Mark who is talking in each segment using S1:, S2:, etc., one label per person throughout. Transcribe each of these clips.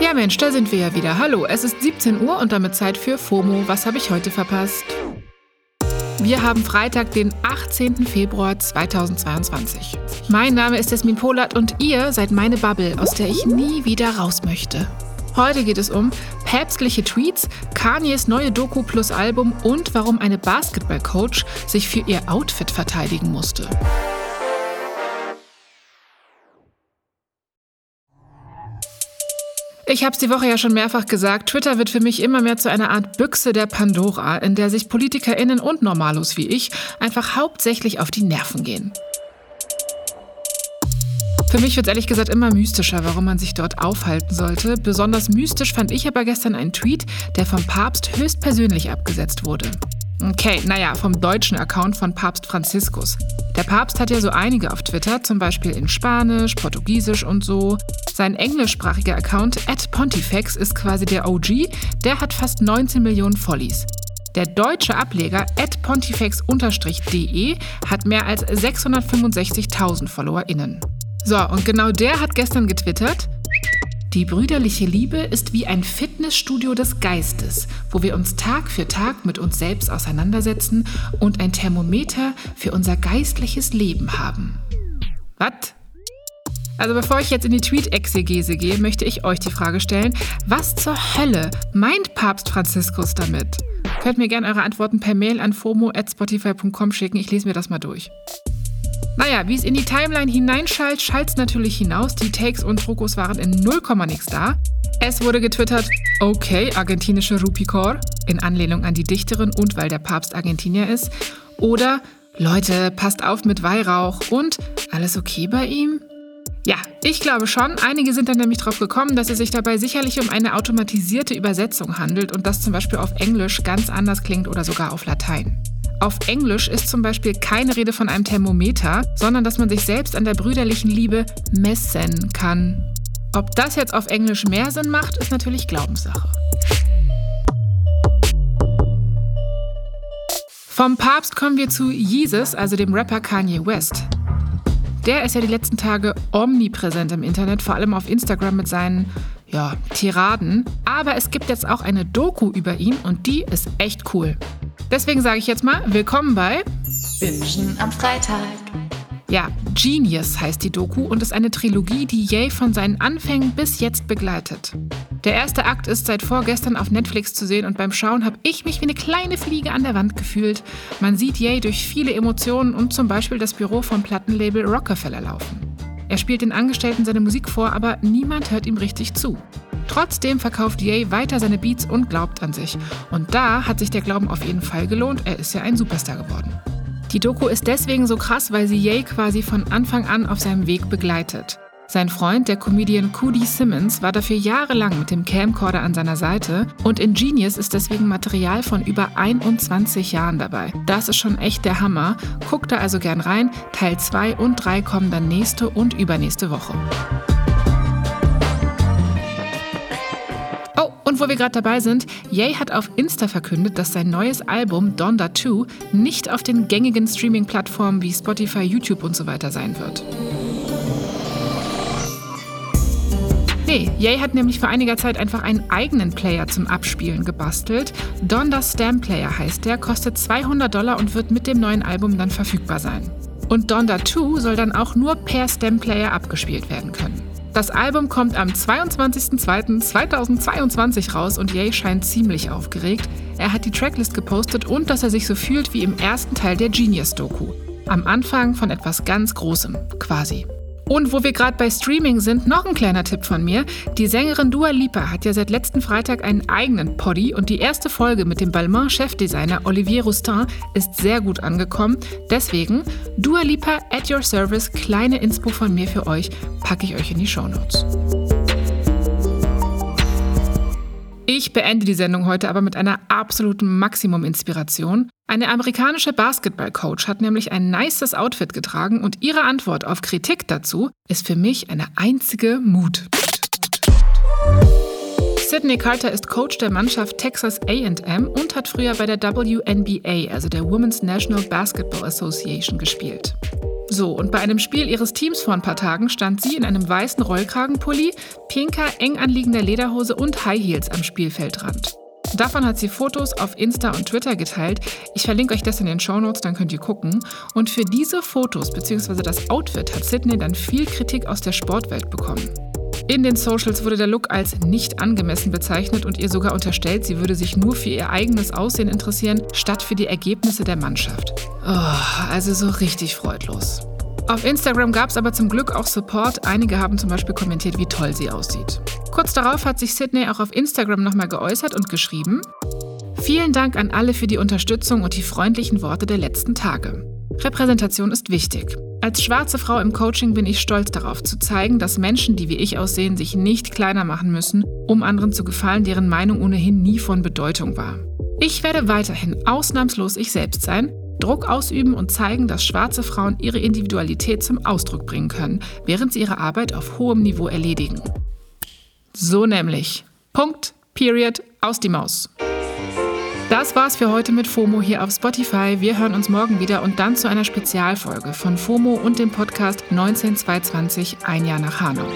S1: Ja Mensch, da sind wir ja wieder. Hallo, es ist 17 Uhr und damit Zeit für FOMO. Was habe ich heute verpasst? Wir haben Freitag, den 18. Februar 2022. Mein Name ist Jasmin Polat und ihr seid meine Bubble, aus der ich nie wieder raus möchte. Heute geht es um päpstliche Tweets, Kanyes neue Doku plus Album und warum eine Basketballcoach sich für ihr Outfit verteidigen musste. Ich habe es die Woche ja schon mehrfach gesagt, Twitter wird für mich immer mehr zu einer Art Büchse der Pandora, in der sich PolitikerInnen und Normalos wie ich einfach hauptsächlich auf die Nerven gehen. Für mich wird es ehrlich gesagt immer mystischer, warum man sich dort aufhalten sollte. Besonders mystisch fand ich aber gestern einen Tweet, der vom Papst höchstpersönlich abgesetzt wurde. Okay, naja, vom deutschen Account von Papst Franziskus. Der Papst hat ja so einige auf Twitter, zum Beispiel in Spanisch, Portugiesisch und so. Sein englischsprachiger Account at Pontifex ist quasi der OG, der hat fast 19 Millionen Follies. Der deutsche Ableger at pontifex-de hat mehr als 665.000 FollowerInnen. So, und genau der hat gestern getwittert, die brüderliche Liebe ist wie ein Fitnessstudio des Geistes, wo wir uns Tag für Tag mit uns selbst auseinandersetzen und ein Thermometer für unser geistliches Leben haben. Was? Also bevor ich jetzt in die Tweet-Exegese gehe, möchte ich euch die Frage stellen, was zur Hölle meint Papst Franziskus damit? Könnt mir gerne eure Antworten per Mail an fomo.spotify.com schicken, ich lese mir das mal durch. Naja, wie es in die Timeline hineinschallt, schallt es natürlich hinaus. Die Takes und Trokos waren in 0, nix da. Es wurde getwittert, okay, argentinische Rupikor, in Anlehnung an die Dichterin und weil der Papst Argentinier ist. Oder, Leute, passt auf mit Weihrauch und, alles okay bei ihm? Ja, ich glaube schon. Einige sind dann nämlich drauf gekommen, dass es sich dabei sicherlich um eine automatisierte Übersetzung handelt und das zum Beispiel auf Englisch ganz anders klingt oder sogar auf Latein. Auf Englisch ist zum Beispiel keine Rede von einem Thermometer, sondern dass man sich selbst an der brüderlichen Liebe messen kann. Ob das jetzt auf Englisch mehr Sinn macht, ist natürlich Glaubenssache. Vom Papst kommen wir zu Jesus, also dem Rapper Kanye West. Der ist ja die letzten Tage omnipräsent im Internet, vor allem auf Instagram mit seinen ja, Tiraden. Aber es gibt jetzt auch eine Doku über ihn und die ist echt cool. Deswegen sage ich jetzt mal, willkommen bei
S2: Bingen am Freitag.
S1: Ja, Genius heißt die Doku und ist eine Trilogie, die Ye von seinen Anfängen bis jetzt begleitet. Der erste Akt ist seit vorgestern auf Netflix zu sehen und beim Schauen habe ich mich wie eine kleine Fliege an der Wand gefühlt. Man sieht Ye durch viele Emotionen und zum Beispiel das Büro vom Plattenlabel Rockefeller laufen. Er spielt den Angestellten seine Musik vor, aber niemand hört ihm richtig zu. Trotzdem verkauft Ye weiter seine Beats und glaubt an sich. Und da hat sich der Glauben auf jeden Fall gelohnt. Er ist ja ein Superstar geworden. Die Doku ist deswegen so krass, weil sie Ye quasi von Anfang an auf seinem Weg begleitet. Sein Freund, der Comedian Cody Simmons, war dafür jahrelang mit dem Camcorder an seiner Seite und Ingenious ist deswegen Material von über 21 Jahren dabei. Das ist schon echt der Hammer. Guckt da also gern rein. Teil 2 und 3 kommen dann nächste und übernächste Woche. Und wo wir gerade dabei sind, Ye hat auf Insta verkündet, dass sein neues Album Donda 2 nicht auf den gängigen Streaming-Plattformen wie Spotify, YouTube und so weiter sein wird. Nee, Ye hat nämlich vor einiger Zeit einfach einen eigenen Player zum Abspielen gebastelt. Donda Stamp Player heißt der, kostet 200 Dollar und wird mit dem neuen Album dann verfügbar sein. Und Donda 2 soll dann auch nur per Stamp Player abgespielt werden können. Das Album kommt am 22.02.2022 raus und Ye scheint ziemlich aufgeregt. Er hat die Tracklist gepostet und dass er sich so fühlt wie im ersten Teil der Genius-Doku. Am Anfang von etwas ganz Großem, quasi. Und wo wir gerade bei Streaming sind, noch ein kleiner Tipp von mir. Die Sängerin Dua Lipa hat ja seit letzten Freitag einen eigenen Poddy und die erste Folge mit dem Balmain-Chefdesigner Olivier Roustin ist sehr gut angekommen. Deswegen Dua Lipa at your service, kleine Inspo von mir für euch, packe ich euch in die Shownotes. Ich beende die Sendung heute aber mit einer absoluten Maximum-Inspiration. Eine amerikanische Basketball-Coach hat nämlich ein nices Outfit getragen und ihre Antwort auf Kritik dazu ist für mich eine einzige Mut. Sydney Carter ist Coach der Mannschaft Texas AM und hat früher bei der WNBA, also der Women's National Basketball Association, gespielt. So, und bei einem Spiel ihres Teams vor ein paar Tagen stand sie in einem weißen Rollkragenpulli, pinker, eng anliegender Lederhose und High Heels am Spielfeldrand. Davon hat sie Fotos auf Insta und Twitter geteilt. Ich verlinke euch das in den Shownotes, dann könnt ihr gucken. Und für diese Fotos bzw. das Outfit hat Sydney dann viel Kritik aus der Sportwelt bekommen. In den Socials wurde der Look als nicht angemessen bezeichnet und ihr sogar unterstellt, sie würde sich nur für ihr eigenes Aussehen interessieren, statt für die Ergebnisse der Mannschaft. Oh, also so richtig freudlos. Auf Instagram gab es aber zum Glück auch Support. Einige haben zum Beispiel kommentiert, wie toll sie aussieht. Kurz darauf hat sich Sydney auch auf Instagram nochmal geäußert und geschrieben: Vielen Dank an alle für die Unterstützung und die freundlichen Worte der letzten Tage. Repräsentation ist wichtig. Als schwarze Frau im Coaching bin ich stolz darauf zu zeigen, dass Menschen, die wie ich aussehen, sich nicht kleiner machen müssen, um anderen zu gefallen, deren Meinung ohnehin nie von Bedeutung war. Ich werde weiterhin ausnahmslos ich selbst sein, Druck ausüben und zeigen, dass schwarze Frauen ihre Individualität zum Ausdruck bringen können, während sie ihre Arbeit auf hohem Niveau erledigen. So nämlich. Punkt, Period, aus die Maus. Das war's für heute mit FOMO hier auf Spotify. Wir hören uns morgen wieder und dann zu einer Spezialfolge von FOMO und dem Podcast 19220 Ein Jahr nach Hanau.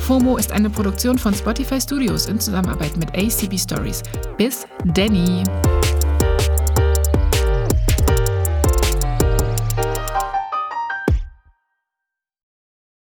S1: FOMO ist eine Produktion von Spotify Studios in Zusammenarbeit mit ACB Stories. Bis Danny!